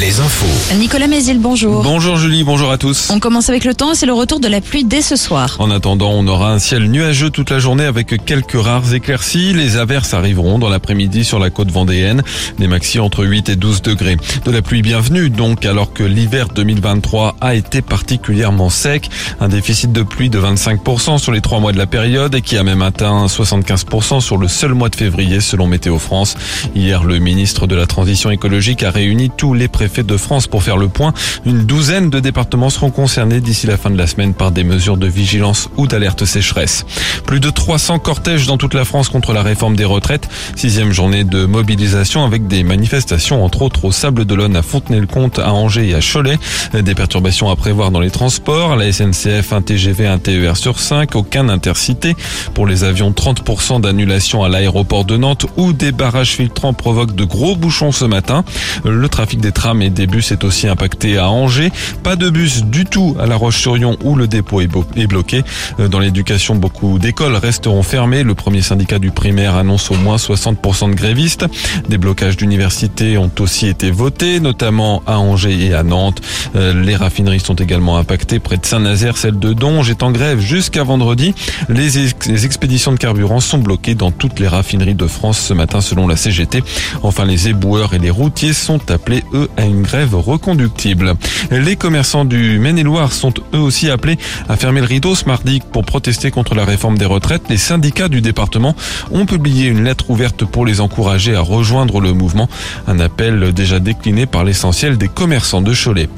les infos. Nicolas Mézil, bonjour. Bonjour Julie, bonjour à tous. On commence avec le temps, c'est le retour de la pluie dès ce soir. En attendant, on aura un ciel nuageux toute la journée avec quelques rares éclaircies. Les averses arriveront dans l'après-midi sur la côte vendéenne. Des maxi entre 8 et 12 degrés. De la pluie bienvenue donc alors que l'hiver 2023 a été particulièrement sec. Un déficit de pluie de 25% sur les trois mois de la période et qui a même atteint 75% sur le seul mois de février selon Météo France. Hier, le ministre de la Transition écologique a réuni tous les préfets de France pour faire le point. Une douzaine de départements seront concernés d'ici la fin de la semaine par des mesures de vigilance ou d'alerte sécheresse. Plus de 300 cortèges dans toute la France contre la réforme des retraites. Sixième journée de mobilisation avec des manifestations entre autres au Sable d'Olonne, à Fontenay-le-Comte, à Angers et à Cholet. Des perturbations à prévoir dans les transports. La SNCF, un TGV, un TER sur 5, aucun intercité. Pour les avions, 30% d'annulation à l'aéroport de Nantes où des barrages filtrants provoquent de gros bouchons ce matin. Le trafic des trams et des bus est aussi impacté à Angers. Pas de bus du tout à La Roche-sur-Yon où le dépôt est bloqué. Dans l'éducation, beaucoup d'écoles resteront fermées. Le premier syndicat du primaire annonce au moins 60% de grévistes. Des blocages d'universités ont aussi été votés, notamment à Angers et à Nantes. Les raffineries sont également impactées. Près de Saint-Nazaire, celle de Donge est en grève jusqu'à vendredi. Les, les expéditions de carburant sont bloquées dans toutes les raffineries de France ce matin selon la CGT. Enfin, les éboueurs et les routiers sont appelés, eux, à une grève reconductible. Les commerçants du Maine-et-Loire sont eux aussi appelés à fermer le rideau ce mardi pour protester contre la réforme des retraites. Les syndicats du département ont publié une lettre ouverte pour les encourager à rejoindre le mouvement. Un appel déjà décliné par l'essentiel des commerçants de Cholet.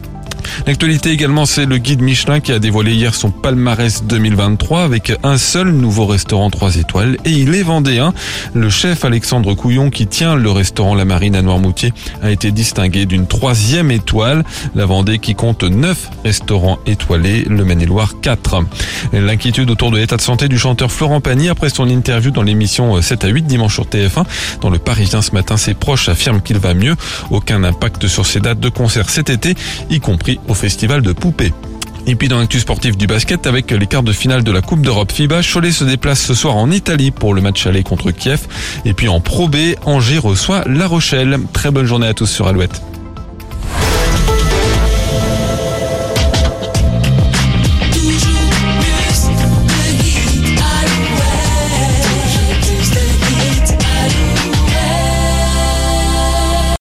L'actualité également, c'est le guide Michelin qui a dévoilé hier son palmarès 2023 avec un seul nouveau restaurant 3 étoiles et il est vendéen. Le chef Alexandre Couillon qui tient le restaurant La Marine à Noirmoutier a été distingué d'une troisième étoile. La Vendée qui compte 9 restaurants étoilés, le Maine-et-Loire 4. L'inquiétude autour de l'état de santé du chanteur Florent Pagny après son interview dans l'émission 7 à 8 dimanche sur TF1. Dans le Parisien ce matin, ses proches affirment qu'il va mieux. Aucun impact sur ses dates de concert cet été, y compris au festival de Poupée. Et puis dans l'actu sportif du basket, avec les quarts de finale de la Coupe d'Europe FIBA, Cholet se déplace ce soir en Italie pour le match aller contre Kiev. Et puis en Pro B, Angers reçoit La Rochelle. Très bonne journée à tous sur Alouette.